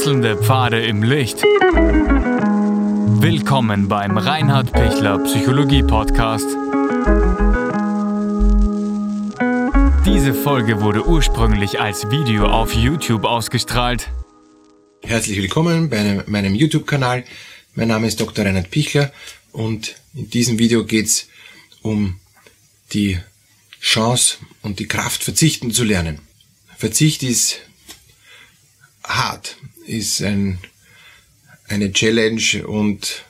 Wechselnde Pfade im Licht. Willkommen beim Reinhard Pichler Psychologie Podcast. Diese Folge wurde ursprünglich als Video auf YouTube ausgestrahlt. Herzlich willkommen bei meinem YouTube-Kanal. Mein Name ist Dr. Reinhard Pichler und in diesem Video geht es um die Chance und die Kraft, verzichten zu lernen. Verzicht ist hart, ist ein, eine Challenge und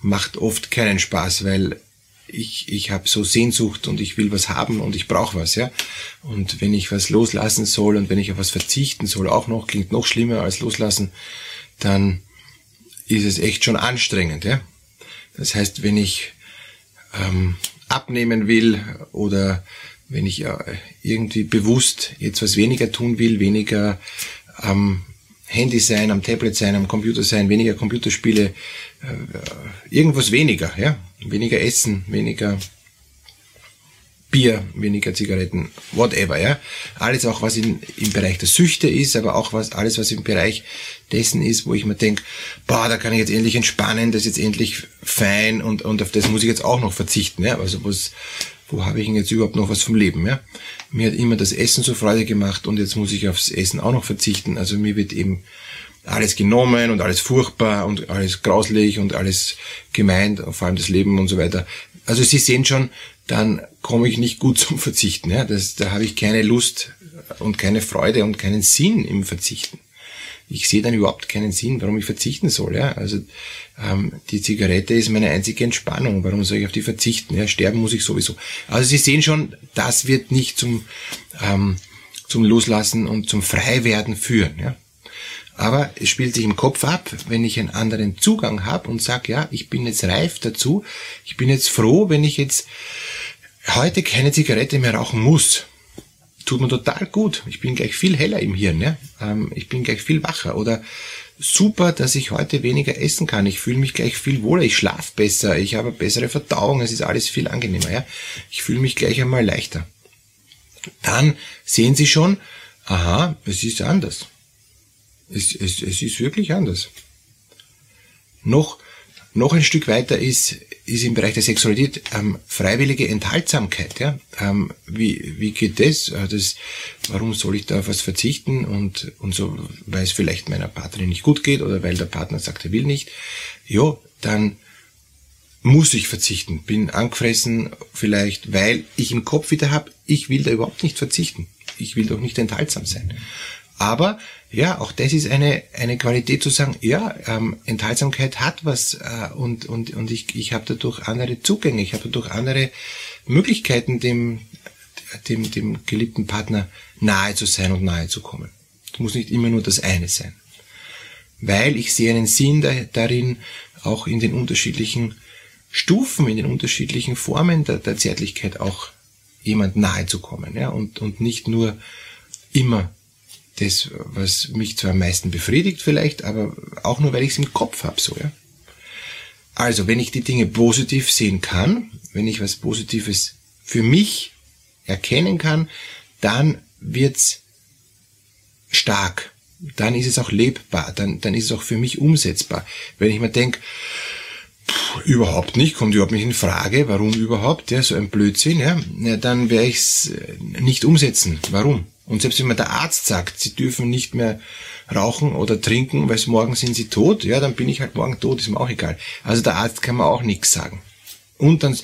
macht oft keinen Spaß, weil ich, ich habe so Sehnsucht und ich will was haben und ich brauche was, ja. Und wenn ich was loslassen soll und wenn ich auf was verzichten soll, auch noch, klingt noch schlimmer als loslassen, dann ist es echt schon anstrengend, ja. Das heißt, wenn ich ähm, abnehmen will oder wenn ich äh, irgendwie bewusst jetzt was weniger tun will, weniger am Handy sein, am Tablet sein, am Computer sein, weniger Computerspiele, äh, irgendwas weniger, ja, weniger Essen, weniger Bier, weniger Zigaretten, whatever, ja. Alles auch, was in, im Bereich der Süchte ist, aber auch was, alles, was im Bereich dessen ist, wo ich mir denke, boah, da kann ich jetzt endlich entspannen, das ist jetzt endlich fein und, und auf das muss ich jetzt auch noch verzichten, ja. Also was, wo habe ich denn jetzt überhaupt noch was vom Leben, ja? Mir hat immer das Essen so Freude gemacht und jetzt muss ich aufs Essen auch noch verzichten. Also mir wird eben alles genommen und alles furchtbar und alles grauslich und alles gemeint, vor allem das Leben und so weiter. Also Sie sehen schon, dann komme ich nicht gut zum Verzichten. Ja? Das, da habe ich keine Lust und keine Freude und keinen Sinn im Verzichten. Ich sehe dann überhaupt keinen Sinn, warum ich verzichten soll. Ja? Also ähm, die Zigarette ist meine einzige Entspannung. Warum soll ich auf die verzichten? Ja? Sterben muss ich sowieso. Also Sie sehen schon, das wird nicht zum, ähm, zum Loslassen und zum Freiwerden führen. Ja? Aber es spielt sich im Kopf ab, wenn ich einen anderen Zugang habe und sage, ja, ich bin jetzt reif dazu, ich bin jetzt froh, wenn ich jetzt heute keine Zigarette mehr rauchen muss. Tut mir total gut. Ich bin gleich viel heller im Hirn. Ja? Ähm, ich bin gleich viel wacher. Oder super, dass ich heute weniger essen kann. Ich fühle mich gleich viel wohler. Ich schlafe besser. Ich habe bessere Verdauung. Es ist alles viel angenehmer. Ja? Ich fühle mich gleich einmal leichter. Dann sehen Sie schon, aha, es ist anders. Es, es, es ist wirklich anders. Noch, noch ein Stück weiter ist, ist im Bereich der Sexualität ähm, freiwillige Enthaltsamkeit. Ja? Ähm, wie, wie geht das? Äh, das? Warum soll ich da auf was verzichten? Und, und so, weil es vielleicht meiner Partnerin nicht gut geht oder weil der Partner sagt, er will nicht. Ja, dann muss ich verzichten. Bin angefressen vielleicht, weil ich im Kopf wieder habe, ich will da überhaupt nicht verzichten. Ich will doch nicht enthaltsam sein. Aber ja, auch das ist eine, eine Qualität zu sagen, ja, ähm, Enthaltsamkeit hat was äh, und, und, und ich, ich habe dadurch andere Zugänge, ich habe dadurch andere Möglichkeiten, dem, dem, dem geliebten Partner nahe zu sein und nahe zu kommen. Es muss nicht immer nur das eine sein. Weil ich sehe einen Sinn da, darin, auch in den unterschiedlichen Stufen, in den unterschiedlichen Formen der, der Zärtlichkeit auch jemand nahe zu kommen, ja, und, und nicht nur immer das, was mich zwar am meisten befriedigt vielleicht, aber auch nur, weil ich es im Kopf habe, so, ja. Also, wenn ich die Dinge positiv sehen kann, wenn ich was Positives für mich erkennen kann, dann wird's stark. Dann ist es auch lebbar. Dann, dann ist es auch für mich umsetzbar. Wenn ich mir denke, überhaupt nicht, kommt überhaupt nicht in Frage, warum überhaupt, ja, so ein Blödsinn, ja, ja dann werde ich es nicht umsetzen. Warum? Und selbst wenn mir der Arzt sagt, sie dürfen nicht mehr rauchen oder trinken, weil morgen sind sie tot, ja, dann bin ich halt morgen tot, ist mir auch egal. Also der Arzt kann mir auch nichts sagen. Und dann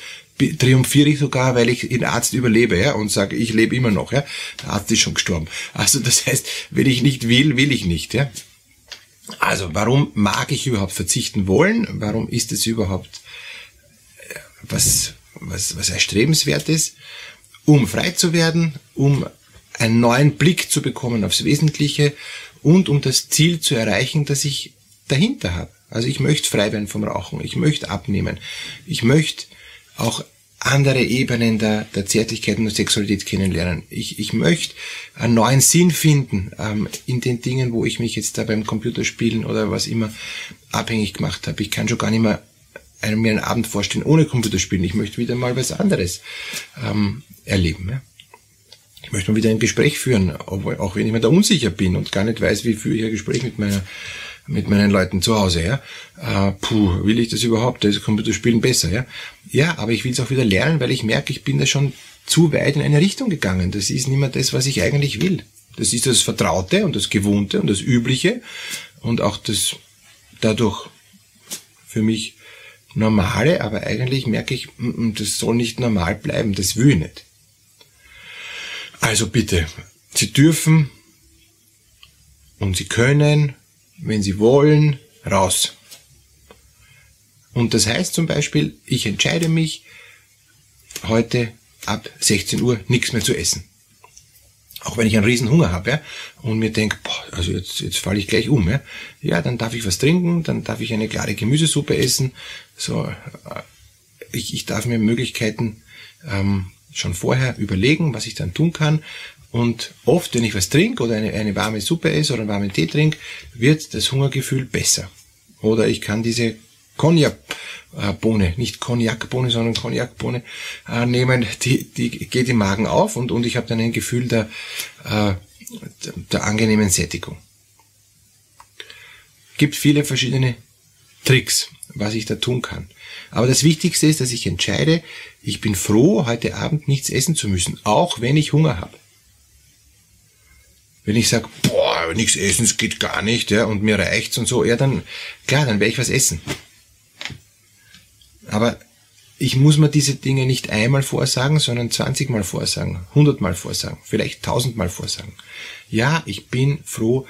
triumphiere ich sogar, weil ich den Arzt überlebe, ja, und sage, ich lebe immer noch, ja. Der Arzt ist schon gestorben. Also das heißt, wenn ich nicht will, will ich nicht, ja. Also warum mag ich überhaupt verzichten wollen? Warum ist es überhaupt äh, was, was, was erstrebenswertes? Um frei zu werden, um einen neuen Blick zu bekommen aufs Wesentliche und um das Ziel zu erreichen, das ich dahinter habe. Also ich möchte frei werden vom Rauchen, ich möchte abnehmen, ich möchte auch andere Ebenen der, der Zärtlichkeit und der Sexualität kennenlernen. Ich, ich möchte einen neuen Sinn finden ähm, in den Dingen, wo ich mich jetzt da beim Computerspielen oder was immer abhängig gemacht habe. Ich kann schon gar nicht mehr einen, mir einen Abend vorstellen ohne Computerspielen. Ich möchte wieder mal was anderes ähm, erleben. Ja? Ich möchte mal wieder ein Gespräch führen, auch wenn ich mir da unsicher bin und gar nicht weiß, wie führe ich ein Gespräch mit meiner mit meinen Leuten zu Hause, ja. Äh, puh, will ich das überhaupt? Das Computerspielen besser, ja. Ja, aber ich will es auch wieder lernen, weil ich merke, ich bin da schon zu weit in eine Richtung gegangen. Das ist nicht mehr das, was ich eigentlich will. Das ist das Vertraute und das Gewohnte und das Übliche und auch das dadurch für mich Normale, aber eigentlich merke ich, mm, mm, das soll nicht normal bleiben, das will ich nicht. Also bitte, Sie dürfen und Sie können, wenn Sie wollen, raus. Und das heißt zum Beispiel, ich entscheide mich, heute ab 16 Uhr nichts mehr zu essen. Auch wenn ich einen riesen Hunger habe, ja, und mir denke, boah, also jetzt, jetzt falle ich gleich um, ja. Ja, dann darf ich was trinken, dann darf ich eine klare Gemüsesuppe essen. So, äh, ich, ich darf mir Möglichkeiten ähm, schon vorher überlegen, was ich dann tun kann. Und oft, wenn ich was trinke oder eine, eine warme Suppe esse oder einen warmen Tee trinke, wird das Hungergefühl besser. Oder ich kann diese Cognac-Bohne, nicht Cognac-Bohne, sondern Cognac-Bohne äh, nehmen, die, die geht im Magen auf und, und ich habe dann ein Gefühl der, äh, der, angenehmen Sättigung. Gibt viele verschiedene Tricks, was ich da tun kann. Aber das Wichtigste ist, dass ich entscheide, ich bin froh, heute Abend nichts essen zu müssen, auch wenn ich Hunger habe. Wenn ich sage, boah, nichts essen, es geht gar nicht, ja, und mir reicht's und so, ja, dann, klar, dann werde ich was essen. Aber ich muss mir diese Dinge nicht einmal vorsagen, sondern 20 Mal vorsagen, 100 Mal vorsagen, vielleicht 1000 Mal vorsagen. Ja, ich bin froh,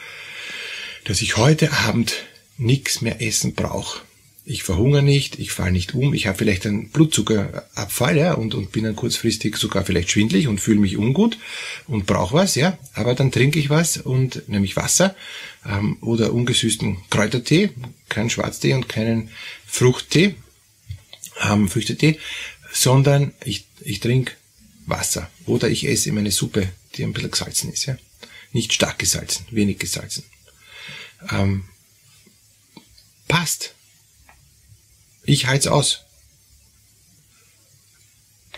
dass ich heute Abend nichts mehr essen brauche. Ich verhungere nicht, ich falle nicht um, ich habe vielleicht einen Blutzuckerabfall ja, und, und bin dann kurzfristig sogar vielleicht schwindlig und fühle mich ungut und brauche was, ja, aber dann trinke ich was und nämlich Wasser ähm, oder ungesüßten Kräutertee, keinen Schwarztee und keinen Fruchttee, ähm, Früchtetee, sondern ich, ich trinke Wasser oder ich esse meine Suppe, die ein bisschen gesalzen ist. Ja? Nicht stark gesalzen, wenig gesalzen. Ähm, passt. Ich halte aus.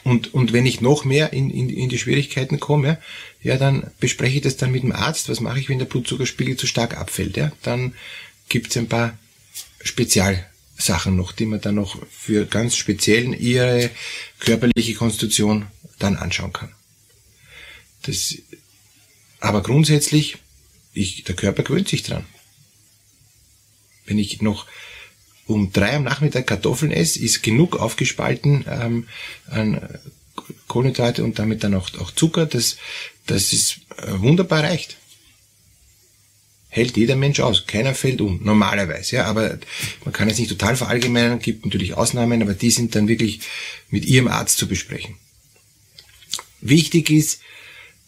Und, und wenn ich noch mehr in, in, in die Schwierigkeiten komme, ja, dann bespreche ich das dann mit dem Arzt. Was mache ich, wenn der Blutzuckerspiegel zu stark abfällt? Ja? Dann gibt's ein paar Spezial Sachen noch, die man dann noch für ganz speziell ihre körperliche Konstitution dann anschauen kann. Das, aber grundsätzlich, ich, der Körper gewöhnt sich dran. Wenn ich noch um drei am Nachmittag Kartoffeln esse, ist genug aufgespalten ähm, an Kohlenhydrate und damit dann auch, auch Zucker, das, das ist äh, wunderbar reicht hält jeder Mensch aus. Keiner fällt um, normalerweise. Ja, aber man kann es nicht total verallgemeinern, gibt natürlich Ausnahmen, aber die sind dann wirklich mit Ihrem Arzt zu besprechen. Wichtig ist,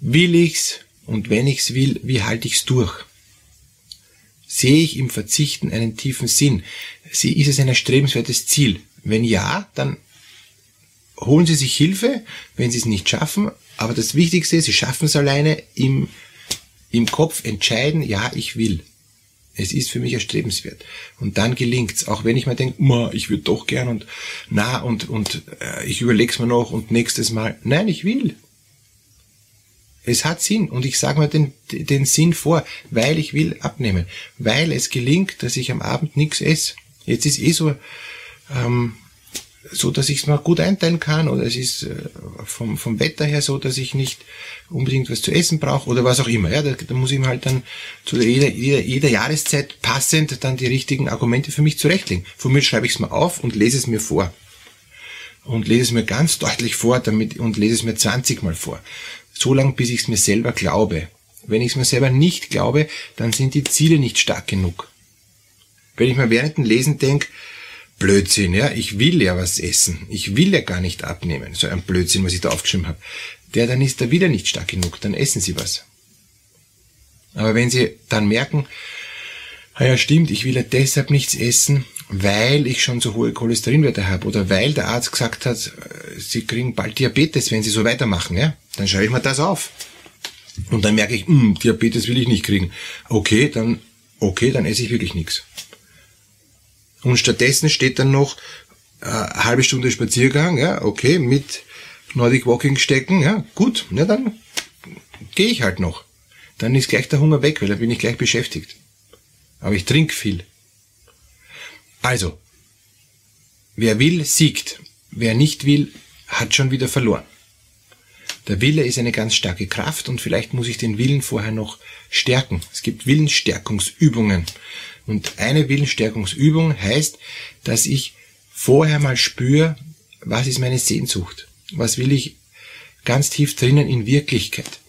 will ich's und wenn ich's will, wie halte ich's durch? Sehe ich im Verzichten einen tiefen Sinn? Ist es ein erstrebenswertes Ziel? Wenn ja, dann holen Sie sich Hilfe, wenn Sie es nicht schaffen. Aber das Wichtigste ist, Sie schaffen es alleine im im Kopf entscheiden, ja, ich will. Es ist für mich erstrebenswert. Und dann gelingt's, auch wenn ich mir denke, ich würde doch gern und na und und äh, ich überleg's mir noch und nächstes Mal. Nein, ich will. Es hat Sinn und ich sage mir den, den Sinn vor, weil ich will abnehmen, weil es gelingt, dass ich am Abend nichts esse. Jetzt ist eh so ähm, so, dass ich es mir gut einteilen kann oder es ist äh, vom, vom Wetter her so, dass ich nicht unbedingt was zu essen brauche oder was auch immer. Ja, da, da muss ich mir halt dann zu jeder, jeder, jeder Jahreszeit passend dann die richtigen Argumente für mich zurechtlegen. Von mir schreibe ich es mir auf und lese es mir vor. Und lese es mir ganz deutlich vor damit, und lese es mir 20 Mal vor. So lange, bis ich es mir selber glaube. Wenn ich es mir selber nicht glaube, dann sind die Ziele nicht stark genug. Wenn ich mir während dem Lesen denke, Blödsinn, ja. Ich will ja was essen. Ich will ja gar nicht abnehmen. So ein Blödsinn, was ich da aufgeschrieben habe. Der, dann ist er wieder nicht stark genug. Dann essen Sie was. Aber wenn Sie dann merken, ah ja stimmt, ich will ja deshalb nichts essen, weil ich schon so hohe Cholesterinwerte habe oder weil der Arzt gesagt hat, äh, Sie kriegen bald Diabetes, wenn Sie so weitermachen, ja, dann schreibe ich mir das auf. Und dann merke ich, mh, hm, Diabetes will ich nicht kriegen. Okay, dann, okay, dann esse ich wirklich nichts. Und stattdessen steht dann noch äh, halbe Stunde Spaziergang, ja, okay, mit Nordic Walking stecken, ja, gut, na dann gehe ich halt noch. Dann ist gleich der Hunger weg, weil dann bin ich gleich beschäftigt. aber ich trinke viel. Also, wer will, siegt. Wer nicht will, hat schon wieder verloren. Der Wille ist eine ganz starke Kraft und vielleicht muss ich den Willen vorher noch stärken. Es gibt Willensstärkungsübungen. Und eine Willensstärkungsübung heißt, dass ich vorher mal spüre, was ist meine Sehnsucht? Was will ich ganz tief drinnen in Wirklichkeit?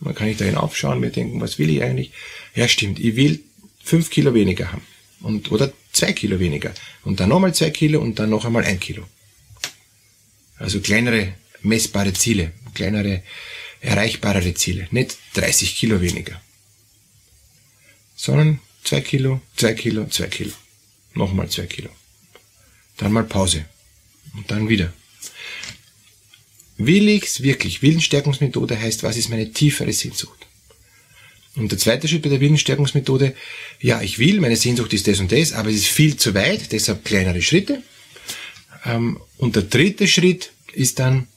Man kann ich da hinaufschauen, mir denken, was will ich eigentlich? Ja, stimmt, ich will fünf Kilo weniger haben. Und, oder zwei Kilo weniger. Und dann nochmal zwei Kilo und dann noch einmal ein Kilo. Also kleinere messbare Ziele, kleinere, erreichbarere Ziele. Nicht 30 Kilo weniger. Sondern zwei Kilo, zwei Kilo, zwei Kilo. Nochmal zwei Kilo. Dann mal Pause. Und dann wieder. Will ich's wirklich? Willensstärkungsmethode heißt, was ist meine tiefere Sehnsucht? Und der zweite Schritt bei der Willensstärkungsmethode, ja, ich will, meine Sehnsucht ist das und das, aber es ist viel zu weit, deshalb kleinere Schritte. Ähm, und der dritte Schritt ist dann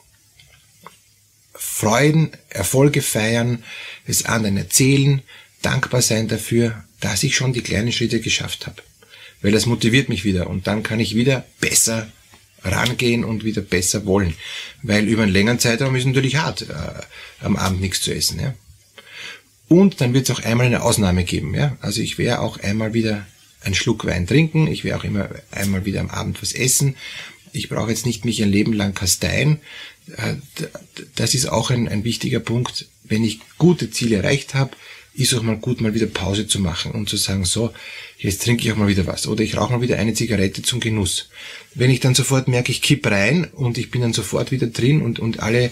Freuden, Erfolge feiern, es anderen erzählen, dankbar sein dafür, dass ich schon die kleinen Schritte geschafft habe. Weil das motiviert mich wieder und dann kann ich wieder besser rangehen und wieder besser wollen. Weil über einen längeren Zeitraum ist natürlich hart, äh, am Abend nichts zu essen. Ja? Und dann wird es auch einmal eine Ausnahme geben. Ja? Also ich werde auch einmal wieder einen Schluck Wein trinken, ich werde auch immer einmal wieder am Abend was essen. Ich brauche jetzt nicht mich ein Leben lang kasteien. Äh, das ist auch ein, ein wichtiger Punkt. Wenn ich gute Ziele erreicht habe, ist auch mal gut, mal wieder Pause zu machen und zu sagen, so, jetzt trinke ich auch mal wieder was. Oder ich rauche mal wieder eine Zigarette zum Genuss. Wenn ich dann sofort merke, ich kipp rein und ich bin dann sofort wieder drin und, und alle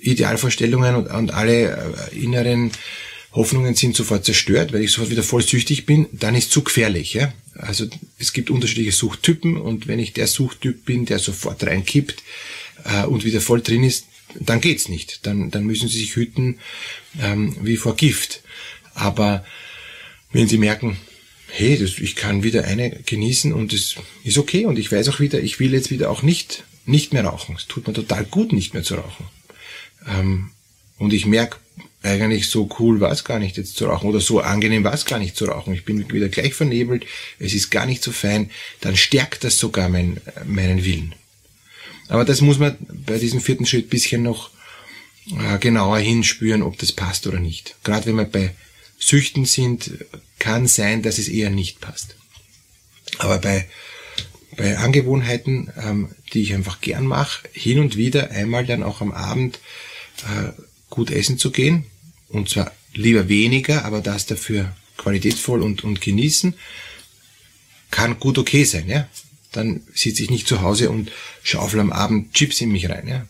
Idealvorstellungen und, und alle äh, inneren Hoffnungen sind sofort zerstört, weil ich sofort wieder voll süchtig bin, dann ist zu gefährlich. Ja? Also es gibt unterschiedliche Suchttypen und wenn ich der Suchttyp bin, der sofort reinkippt äh, und wieder voll drin ist, dann geht's nicht. Dann, dann müssen Sie sich hüten ähm, wie vor Gift. Aber wenn Sie merken, hey, das, ich kann wieder eine genießen und es ist okay und ich weiß auch wieder, ich will jetzt wieder auch nicht, nicht mehr rauchen. Es tut mir total gut, nicht mehr zu rauchen. Ähm, und ich merke, eigentlich so cool war es gar nicht jetzt zu rauchen oder so angenehm war es gar nicht zu rauchen. Ich bin wieder gleich vernebelt, es ist gar nicht so fein, dann stärkt das sogar mein, meinen Willen. Aber das muss man bei diesem vierten Schritt bisschen noch äh, genauer hinspüren, ob das passt oder nicht. Gerade wenn wir bei Süchten sind, kann sein, dass es eher nicht passt. Aber bei, bei Angewohnheiten, ähm, die ich einfach gern mache, hin und wieder einmal dann auch am Abend äh, gut essen zu gehen, und zwar lieber weniger, aber das dafür qualitätsvoll und, und genießen, kann gut okay sein, ja. Dann sitze ich nicht zu Hause und schaufel am Abend Chips in mich rein, ja.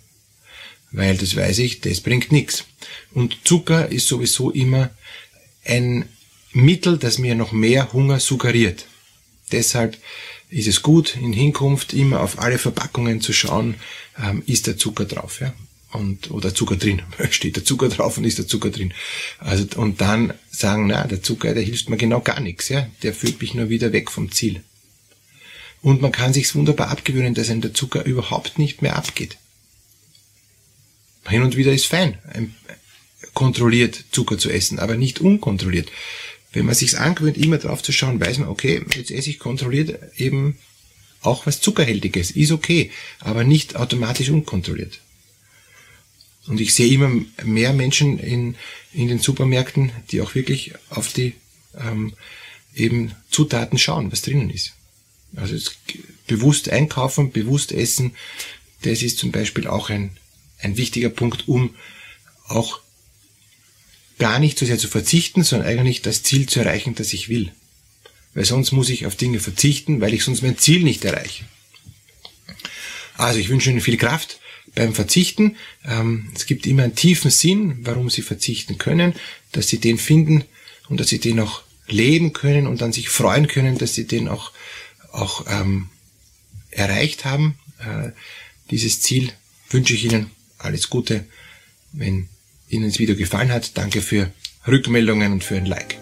Weil das weiß ich, das bringt nichts. Und Zucker ist sowieso immer ein Mittel, das mir noch mehr Hunger suggeriert. Deshalb ist es gut, in Hinkunft immer auf alle Verpackungen zu schauen, ähm, ist der Zucker drauf, ja und oder Zucker drin. Steht der Zucker drauf und ist der Zucker drin. Also und dann sagen, na, der Zucker, der hilft mir genau gar nichts, ja. Der führt mich nur wieder weg vom Ziel. Und man kann sich's wunderbar abgewöhnen, dass einem der Zucker überhaupt nicht mehr abgeht. Hin und wieder ist fein, kontrolliert Zucker zu essen, aber nicht unkontrolliert. Wenn man sich's angewöhnt, immer drauf zu schauen, weiß man, okay, jetzt esse ich kontrolliert eben auch was Zuckerhältiges, ist okay, aber nicht automatisch unkontrolliert. Und ich sehe immer mehr Menschen in, in den Supermärkten, die auch wirklich auf die ähm, eben Zutaten schauen, was drinnen ist. Also bewusst einkaufen, bewusst essen, das ist zum Beispiel auch ein, ein wichtiger Punkt, um auch gar nicht so sehr zu verzichten, sondern eigentlich das Ziel zu erreichen, das ich will. Weil sonst muss ich auf Dinge verzichten, weil ich sonst mein Ziel nicht erreiche. Also ich wünsche Ihnen viel Kraft beim Verzichten. Ähm, es gibt immer einen tiefen Sinn, warum sie verzichten können, dass sie den finden und dass sie den auch leben können und dann sich freuen können, dass sie den auch, auch ähm, erreicht haben. Äh, dieses Ziel wünsche ich Ihnen alles Gute. Wenn Ihnen das Video gefallen hat, danke für Rückmeldungen und für ein Like.